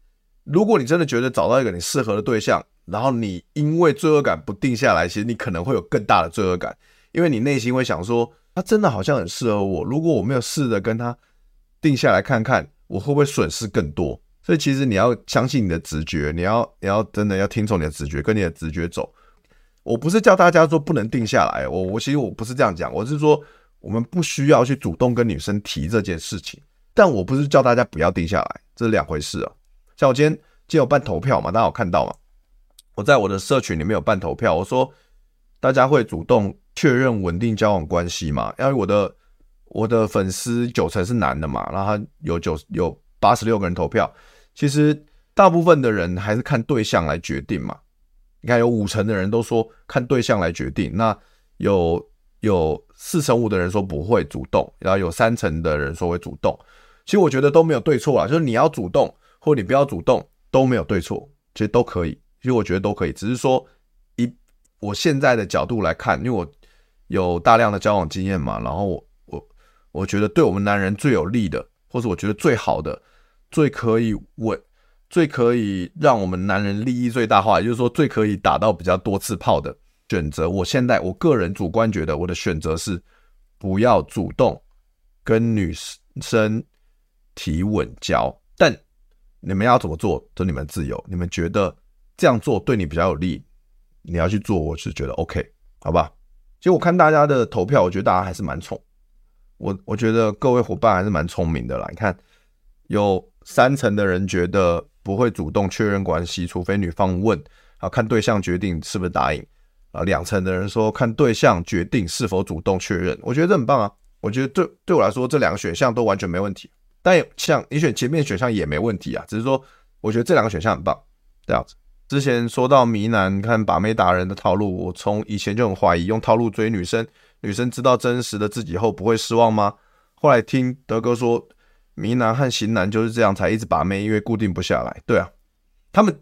如果你真的觉得找到一个你适合的对象，然后你因为罪恶感不定下来，其实你可能会有更大的罪恶感。因为你内心会想说，他真的好像很适合我。如果我没有试着跟他定下来看看，我会不会损失更多？所以其实你要相信你的直觉，你要你要真的要听从你的直觉，跟你的直觉走。我不是叫大家说不能定下来，我我其实我不是这样讲，我是说我们不需要去主动跟女生提这件事情。但我不是叫大家不要定下来，这是两回事啊。像我今天今天有办投票嘛，大家有看到吗？我在我的社群里面有办投票，我说大家会主动。确认稳定交往关系嘛？因为我的我的粉丝九成是男的嘛，然后他有九有八十六个人投票，其实大部分的人还是看对象来决定嘛。你看有五成的人都说看对象来决定，那有有四成五的人说不会主动，然后有三成的人说会主动。其实我觉得都没有对错啊，就是你要主动或你不要主动都没有对错，其实都可以。其实我觉得都可以，只是说以我现在的角度来看，因为我。有大量的交往经验嘛，然后我我我觉得对我们男人最有利的，或者我觉得最好的、最可以稳、最可以让我们男人利益最大化，也就是说最可以打到比较多次炮的选择。我现在我个人主观觉得我的选择是不要主动跟女生提稳交，但你们要怎么做，就你们自由。你们觉得这样做对你比较有利，你要去做，我是觉得 OK，好吧？其实我看大家的投票，我觉得大家还是蛮聪，我我觉得各位伙伴还是蛮聪明的啦。你看，有三成的人觉得不会主动确认关系，除非女方问，啊，看对象决定是不是答应。啊，两成的人说看对象决定是否主动确认。我觉得这很棒啊，我觉得对对我来说这两个选项都完全没问题。但像你选前面选项也没问题啊，只是说我觉得这两个选项很棒，这样子。之前说到迷男看把妹达人的套路，我从以前就很怀疑，用套路追女生，女生知道真实的自己后不会失望吗？后来听德哥说。迷男和型男就是这样才一直把妹，因为固定不下来。对啊，他们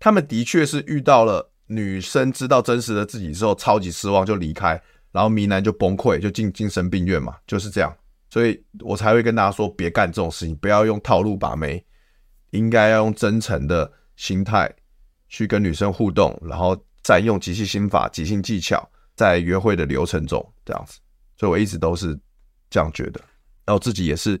他们的确是遇到了女生知道真实的自己之后，超级失望就离开，然后迷男就崩溃，就进精神病院嘛，就是这样。所以我才会跟大家说，别干这种事情，不要用套路把妹，应该要用真诚的心态去跟女生互动，然后再用即兴心法、即兴技巧，在约会的流程中这样子。所以我一直都是这样觉得，然后自己也是。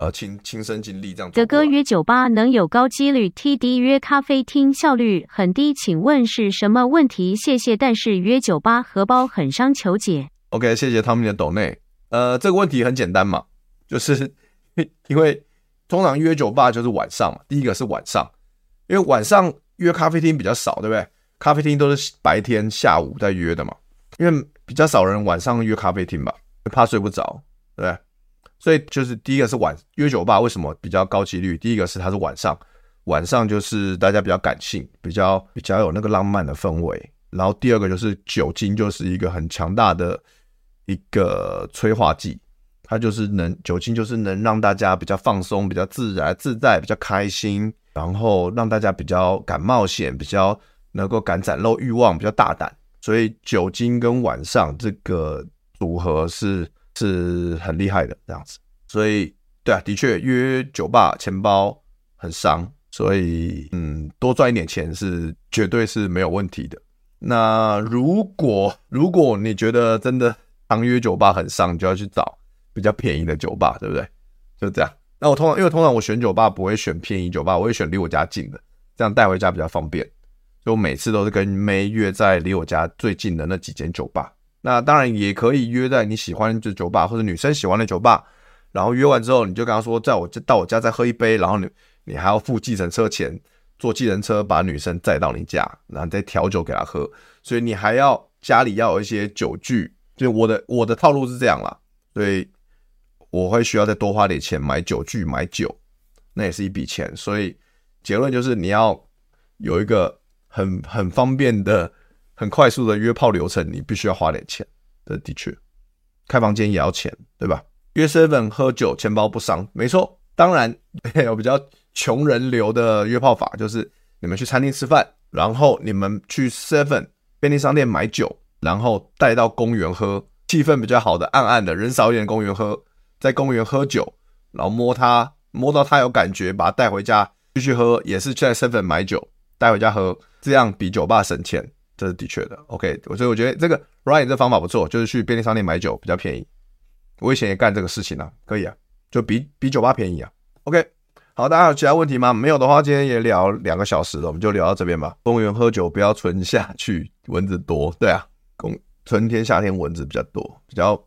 呃，亲亲身经历这样。德哥约酒吧能有高几率，TD 约咖啡厅效率很低，请问是什么问题？谢谢。但是约酒吧荷包很伤，求解。OK，谢谢汤米的抖内。呃，这个问题很简单嘛，就是 因为通常约酒吧就是晚上嘛。第一个是晚上，因为晚上约咖啡厅比较少，对不对？咖啡厅都是白天下午在约的嘛，因为比较少人晚上约咖啡厅吧，怕睡不着，对不对？所以就是第一个是晚约酒吧，为什么比较高几率？第一个是它是晚上，晚上就是大家比较感性，比较比较有那个浪漫的氛围。然后第二个就是酒精，就是一个很强大的一个催化剂，它就是能酒精就是能让大家比较放松、比较自然自在、比较开心，然后让大家比较敢冒险、比较能够敢展露欲望、比较大胆。所以酒精跟晚上这个组合是。是很厉害的这样子，所以对啊，的确约酒吧钱包很伤，所以嗯，多赚一点钱是绝对是没有问题的。那如果如果你觉得真的当约酒吧很伤，你就要去找比较便宜的酒吧，对不对？就这样。那我通常因为通常我选酒吧不会选便宜酒吧，我会选离我家近的，这样带回家比较方便。所以我每次都是跟妹约在离我家最近的那几间酒吧。那当然也可以约在你喜欢的酒吧或者女生喜欢的酒吧，然后约完之后你就跟她说，在我到我家再喝一杯，然后你你还要付计程车钱，坐计程车把女生载到你家，然后再调酒给她喝，所以你还要家里要有一些酒具，就我的我的套路是这样啦，所以我会需要再多花点钱买酒具买酒，那也是一笔钱，所以结论就是你要有一个很很方便的。很快速的约炮流程，你必须要花点钱，这的确，开房间也要钱，对吧？约 seven 喝酒，钱包不伤，没错。当然，有 比较穷人流的约炮法，就是你们去餐厅吃饭，然后你们去 seven 便利商店买酒，然后带到公园喝，气氛比较好的暗暗的人少一点的公园喝，在公园喝酒，然后摸他，摸到他有感觉，把他带回家继续喝，也是在 seven 买酒带回家喝，这样比酒吧省钱。这是的确的，OK，所以我觉得这个 Ryan 这方法不错，就是去便利商店买酒比较便宜。我以前也干这个事情啊，可以啊，就比比酒吧便宜啊。OK，好，大家有其他问题吗？没有的话，今天也聊两个小时了，我们就聊到这边吧。公园喝酒不要春夏去，蚊子多。对啊，公春天夏天蚊子比较多，比较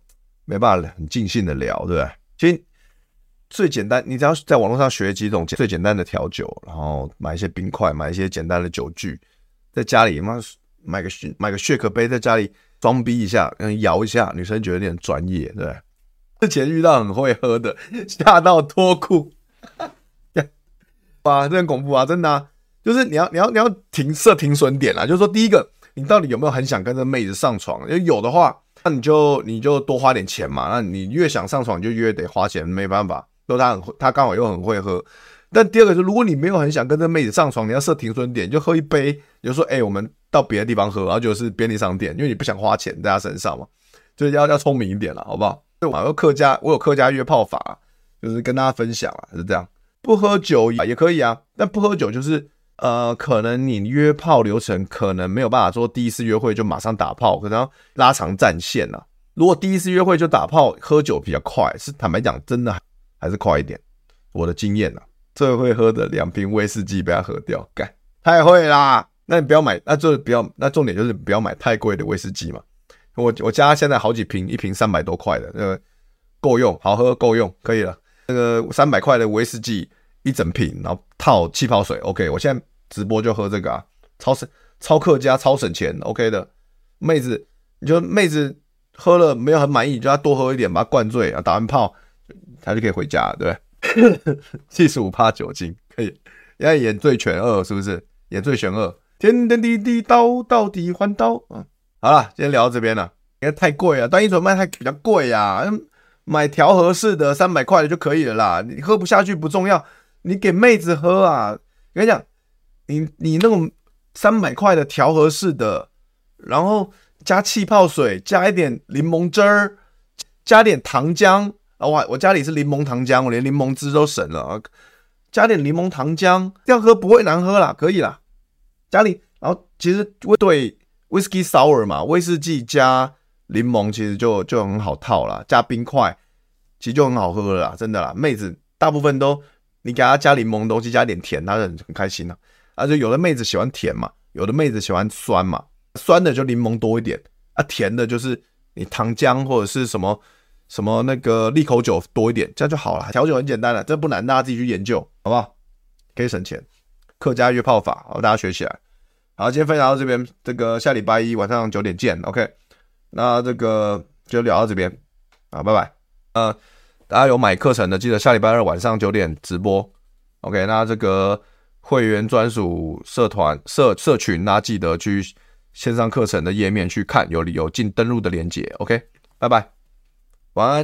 没办法很尽兴的聊，对不对？其实最简单，你只要在网络上学几种最简单的调酒，然后买一些冰块，买一些简单的酒具，在家里嘛。买个买个雪可杯，在家里装逼一下，嗯，摇一下，女生觉得有点专业，对。之前遇到很会喝的，吓到脱裤，哇，这很恐怖啊，真的，就是你要你要你要停设停损点啊，就是说第一个，你到底有没有很想跟这妹子上床？因为有的话，那你就你就多花点钱嘛，那你越想上床，你就越得花钱，没办法。说他很他刚好又很会喝。但第二个是，如果你没有很想跟这妹子上床，你要设停损点，就喝一杯，你就说，哎、我们到别的地方喝，然后就是便利商店，因为你不想花钱在他身上嘛，就是要要聪明一点了，好不好？对，我有客家，我有客家约炮法，就是跟大家分享啊，是这样，不喝酒也可以啊，但不喝酒就是，呃，可能你约炮流程可能没有办法说第一次约会就马上打炮，可能要拉长战线呐。如果第一次约会就打炮，喝酒比较快，是坦白讲，真的还是快一点，我的经验呐。最会喝的两瓶威士忌被他喝掉，干太会啦！那你不要买，那就不要，那重点就是不要买太贵的威士忌嘛。我我家现在好几瓶，一瓶三百多块的，那个够用，好喝够用，可以了。那个三百块的威士忌，一整瓶，然后套气泡水。OK，我现在直播就喝这个啊，超省、超客家、超省钱。OK 的，妹子，你就妹子喝了没有很满意，你就多喝一点，把它灌醉啊，打完炮，他就可以回家，对不对？七十五趴酒精可以，现在演醉拳二是不是？演醉拳二，天天地地刀到底还刀。嗯，好了，今天聊到这边了，因为太贵了，单一纯麦太比较贵呀，买调和式的三百块的就可以了啦。你喝不下去不重要。你给妹子喝啊！我跟你讲，你你那种三百块的调和式的，然后加气泡水，加一点柠檬汁儿，加点糖浆啊！我我家里是柠檬糖浆，我连柠檬汁都省了啊！加点柠檬糖浆，这样喝不会难喝啦，可以啦。家里，然后其实对 whisky sour 嘛，威士忌加柠檬其实就就很好套啦，加冰块其实就很好喝了啦，真的啦。妹子大部分都。你给她加柠檬东西，加点甜，她就很开心了。啊，就有的妹子喜欢甜嘛，有的妹子喜欢酸嘛。酸的就柠檬多一点，啊，甜的就是你糖浆或者是什么什么那个利口酒多一点，这样就好了。调酒很简单了，这不难，大家自己去研究，好不好？可以省钱。客家约炮法，好，大家学起来。好，今天分享到这边，这个下礼拜一晚上九点见，OK。那这个就聊到这边，啊，拜拜。呃。大家有买课程的，记得下礼拜二晚上九点直播。OK，那这个会员专属社团社社群，大家记得去线上课程的页面去看，有有进登录的链接。OK，拜拜，晚安。